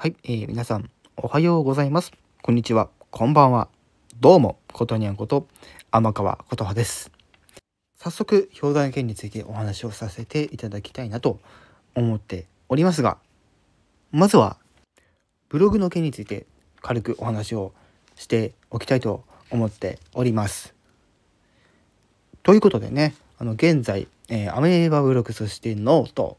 はい、えー、皆さんおはようございます。こんにちは。こんばんは。どうも。ことにゃんこと天川琴葉です。早速表題件についてお話をさせていただきたいなと思っておりますがまずはブログの件について軽くお話をしておきたいと思っております。ということでねあの現在、えー、アメーバブログそしてノート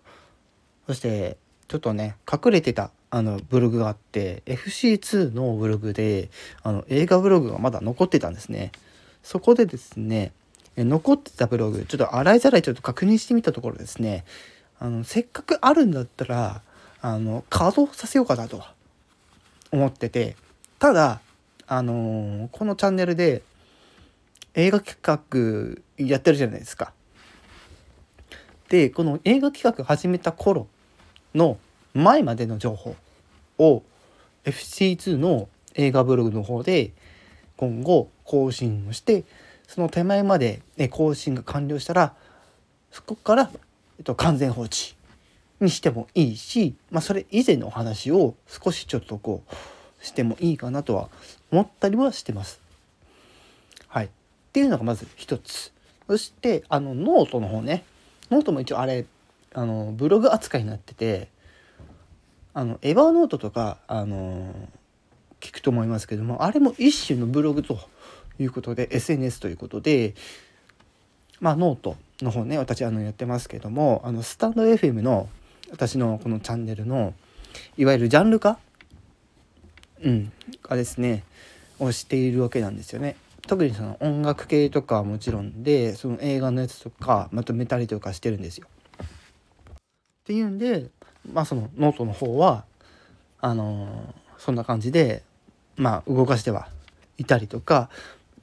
そしてちょっとね隠れてたあのブログがあって FC2 のブログであの映画ブログがまだ残ってたんですねそこでですね残ってたブログちょっと洗いざらいちょっと確認してみたところですねあのせっかくあるんだったらあの稼働させようかなと思っててただあのー、このチャンネルで映画企画やってるじゃないですか。でこの映画企画始めた頃の前までの情報を FC2 の映画ブログの方で今後更新をしてその手前まで、更新が完了したらそこから、えっと、完全放置にしてもいいし、まあ、それ以前のお話を少しちょっとこうしてもいいかなとは思ったりはしてます。はい、っていうのがまず一つ。そしてあのノートの方ねノートも一応あれあのブログ扱いになっててあの Evernote とかあの聞くと思いますけどもあれも一種のブログということで SNS ということでまあノートの方ね私あのやってますけどもあのスタンド FM の私のこのチャンネルのいわゆるジャンル化、うん、がですねをしているわけなんですよね。特にその音楽系とかはもちろんでその映画のやつとかまとめたりとかしてるんですよ。っていうんでまあそのノートの方はあの、そんな感じでまあ動かしてはいたりとかやっ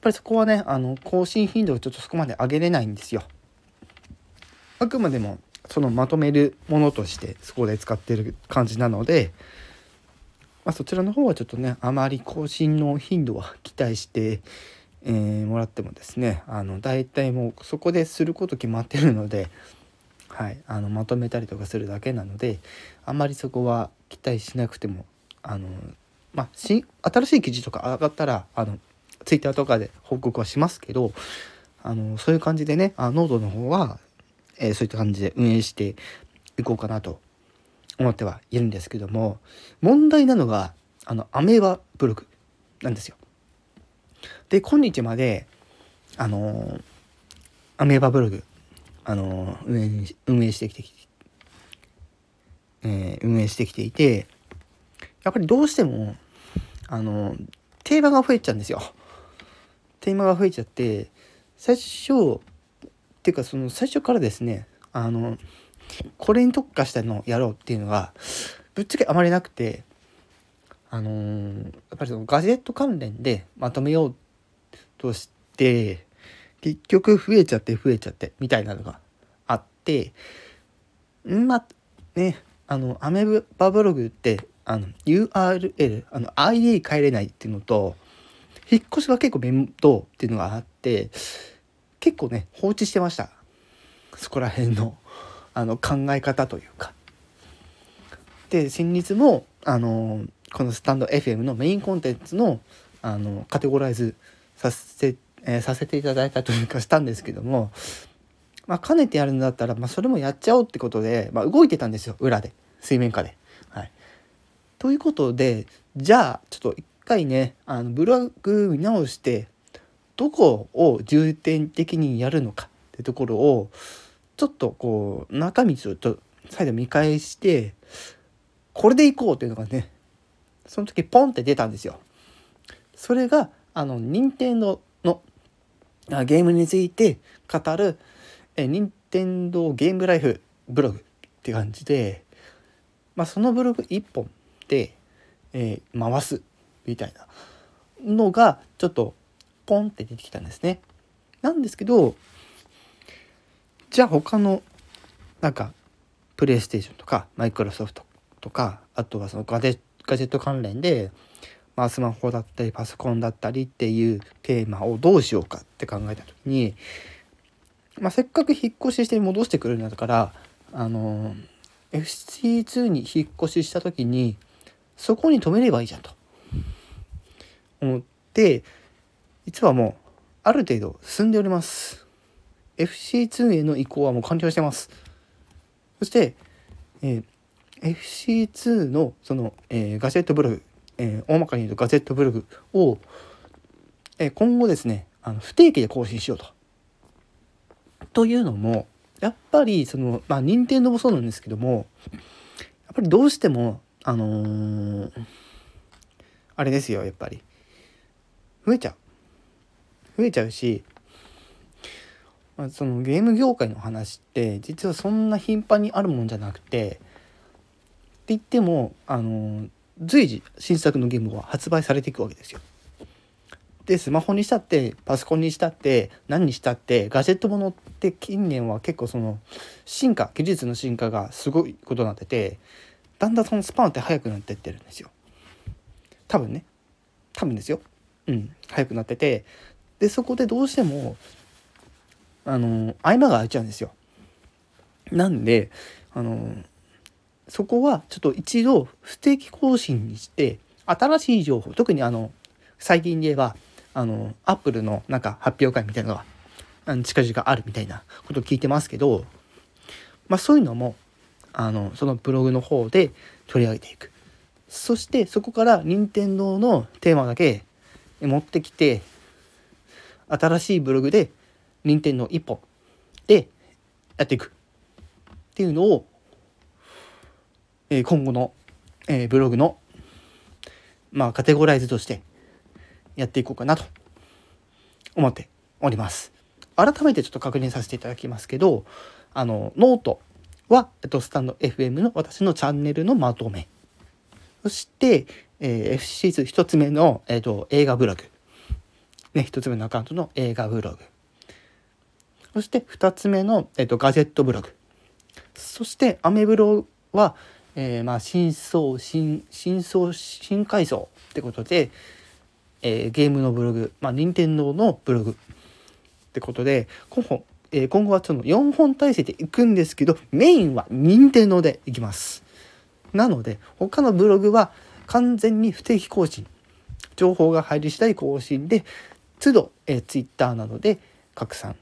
ぱりそこはねあの更新頻度をちょっとそこまで上げれないんですよ。あくまでもそのまとめるものとしてそこで使ってる感じなので、まあ、そちらの方はちょっとねあまり更新の頻度は期待して、えー、もらってもですねあの大体もうそこですること決まってるのではい、あのまとめたりとかするだけなのであんまりそこは期待しなくてもあの、まあ、新しい記事とか上がったらあのツイッターとかで報告はしますけどあのそういう感じでねあノートの方は、えー、そういった感じで運営していこうかなと思ってはいるんですけども問題なのがあのアメーバブログなんですよ。で今日まであのアメーバブログあの運営運営してきて、えー、運営してきていてやっぱりどうしてもあのテーマが増えちゃうんですよ。テーマが増えちゃって最初っていうかその最初からですねあのこれに特化したのをやろうっていうのがぶっちゃけあまりなくてあの、やっぱりそのガジェット関連でまとめようとして結局増えちゃって増えちゃってみたいなのがあってんまあねあのアメバブログってあの URL あの ID 変えれないっていうのと引っ越しが結構面倒っていうのがあって結構ね放置してましたそこら辺のあの考え方というか。で先日もあのこのスタンド FM のメインコンテンツのあのカテゴライズさせてえー、させていただいたというかしたんですけども、まあ、兼ねてやるんだったら、まあ、それもやっちゃおうってことで、まあ、動いてたんですよ裏で水面下で。はい、ということでじゃあちょっと一回ねあのブログ見直してどこを重点的にやるのかってところをちょっとこう中身をちょっと再度見返してこれでいこうっていうのがねその時ポンって出たんですよ。それがあの任天堂のゲームについて語る、え任天堂ゲームライフブログって感じで、まあ、そのブログ1本で、えー、回すみたいなのがちょっとポンって出てきたんですね。なんですけどじゃあ他のなんかプレイステーションとかマイクロソフトとかあとはそのガジェット関連でまあ、スマホだったりパソコンだったりっていうテーマをどうしようかって考えた時に、まあ、せっかく引っ越しして戻してくるんだからあの FC2 に引っ越しした時にそこに止めればいいじゃんと思って実はもうある程度進んでおります。FC2 への移行はもう完了してます。そして、えー、FC2 のその、えー、ガジェットブログ、えー、大まかに言うとガジェットブログを、えー、今後ですねあの不定期で更新しようと。というのもやっぱりそのまあ任天堂もそうなんですけどもやっぱりどうしてもあのー、あれですよやっぱり増えちゃう増えちゃうし、まあ、そのゲーム業界の話って実はそんな頻繁にあるもんじゃなくてって言ってもあの、随時新作のゲームは発売されていくわけですよ。でスマホにしたってパソコンにしたって何にしたってガジェットものって近年は結構その進化技術の進化がすごいことになっててだんだんそのスパンって速くなってってるんですよ。多分ね。多分ですよ。うん。速くなっててでそこでどうしてもあの合間が空いちゃうんですよ。なんであのそこはちょっと一度不定期更新にして新しい情報特にあの最近で言えばあのアップルのなんか発表会みたいなのが近々あるみたいなことを聞いてますけど、まあ、そういうのもあのそのブログの方で取り上げていく。そしてそこから任天堂のテーマだけ持ってきて新しいブログで任天堂一本でやっていくっていうのを、え今後の、えブログのまあカテゴライズとしてやっていこうかなと思っております。改めてちょっと確認させていただきますけど、あの、ノートは、えっと、スタンド FM の私のチャンネルのまとめ。そして、えー、FC 一つ目の、えっと、映画ブログ。ね、一つ目のアカウントの映画ブログ。そして二つ目の、えっと、ガジェットブログ。そして、アメブロは、えー、まあ、新相、新、新相、新階層ってことで、えー、ゲームのブログ、まあ、任天堂のブログってことで、今後、えー、今後はその4本体制でいくんですけど、メインは任天堂でいきます。なので、他のブログは完全に不定期更新。情報が入り次第更新で、都度、えー、Twitter などで拡散、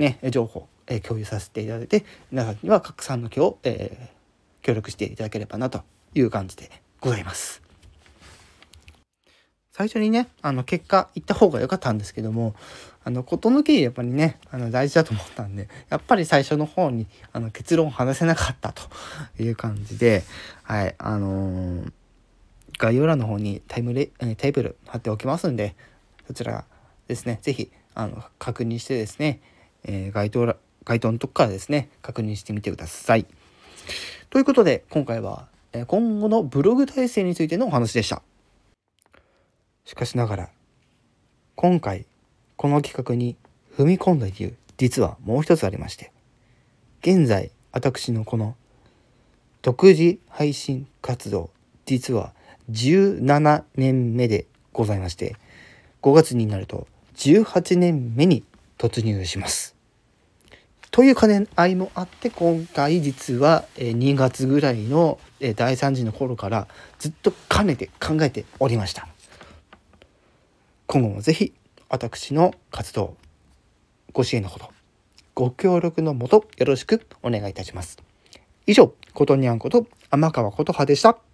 ね、情報、えー、共有させていただいて、皆さんには拡散の気を、えー、協力していただければなという感じでございます。最初にね、あの、結果言った方が良かったんですけども、あの、事の経緯やっぱりね、あの、大事だと思ったんで、やっぱり最初の方に、あの、結論を話せなかったという感じで、はい、あのー、概要欄の方にタイムレ、えテーブル貼っておきますんで、そちらですね、是非あの、確認してですね、えー、該当、該当のとこからですね、確認してみてください。ということで、今回は、え今後のブログ体制についてのお話でした。しかしながら今回この企画に踏み込んだ理由実はもう一つありまして現在私のこの独自配信活動実は17年目でございまして5月になると18年目に突入します。という兼ね合いもあって今回実は2月ぐらいの第3次の頃からずっと兼ねて考えておりました。今後もぜひ私の活動ご支援のほどご協力のもとよろしくお願いいたします。以上、ことにゃんこと天川琴葉でした。